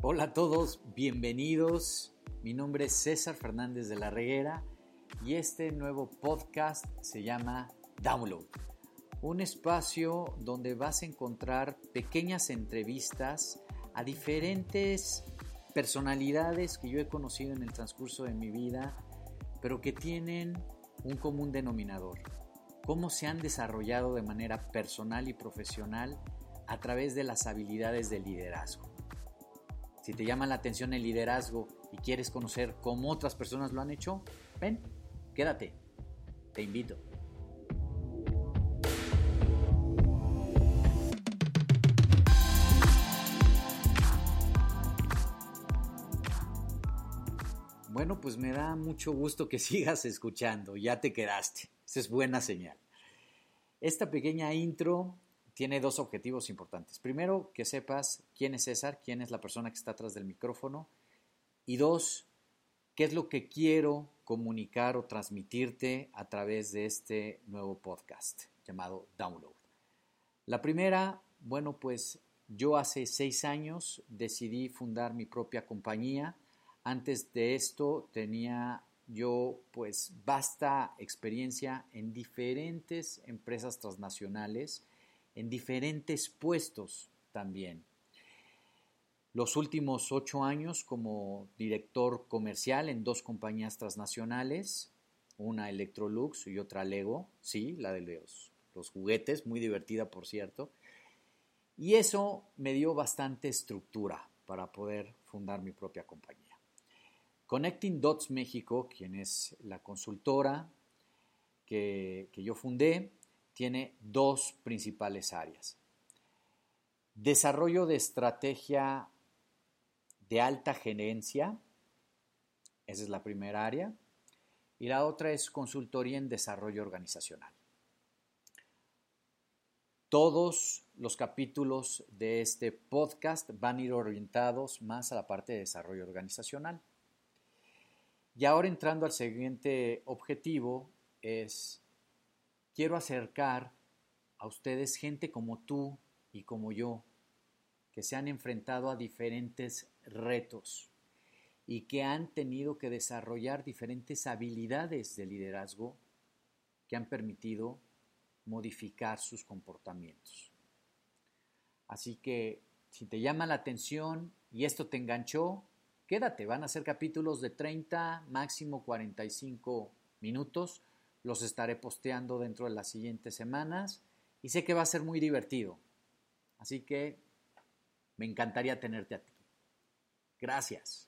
Hola a todos, bienvenidos. Mi nombre es César Fernández de la Reguera y este nuevo podcast se llama Download. Un espacio donde vas a encontrar pequeñas entrevistas a diferentes personalidades que yo he conocido en el transcurso de mi vida, pero que tienen un común denominador. Cómo se han desarrollado de manera personal y profesional a través de las habilidades de liderazgo. Si te llama la atención el liderazgo y quieres conocer cómo otras personas lo han hecho, ven, quédate. Te invito. Bueno, pues me da mucho gusto que sigas escuchando, ya te quedaste, esa es buena señal. Esta pequeña intro tiene dos objetivos importantes. Primero, que sepas quién es César, quién es la persona que está atrás del micrófono. Y dos, qué es lo que quiero comunicar o transmitirte a través de este nuevo podcast llamado Download. La primera, bueno, pues yo hace seis años decidí fundar mi propia compañía. Antes de esto tenía yo pues vasta experiencia en diferentes empresas transnacionales en diferentes puestos también. Los últimos ocho años como director comercial en dos compañías transnacionales, una Electrolux y otra Lego, sí, la de los, juguetes, muy divertida por cierto. Y eso me dio bastante estructura para poder fundar mi propia compañía. Connecting Dots México, quien es la consultora que, que yo fundé, tiene dos principales áreas. Desarrollo de estrategia de alta gerencia, esa es la primera área, y la otra es consultoría en desarrollo organizacional. Todos los capítulos de este podcast van a ir orientados más a la parte de desarrollo organizacional. Y ahora entrando al siguiente objetivo es quiero acercar a ustedes gente como tú y como yo, que se han enfrentado a diferentes retos y que han tenido que desarrollar diferentes habilidades de liderazgo que han permitido modificar sus comportamientos. Así que si te llama la atención y esto te enganchó, quédate, van a ser capítulos de 30, máximo 45 minutos los estaré posteando dentro de las siguientes semanas y sé que va a ser muy divertido. Así que me encantaría tenerte aquí. Gracias.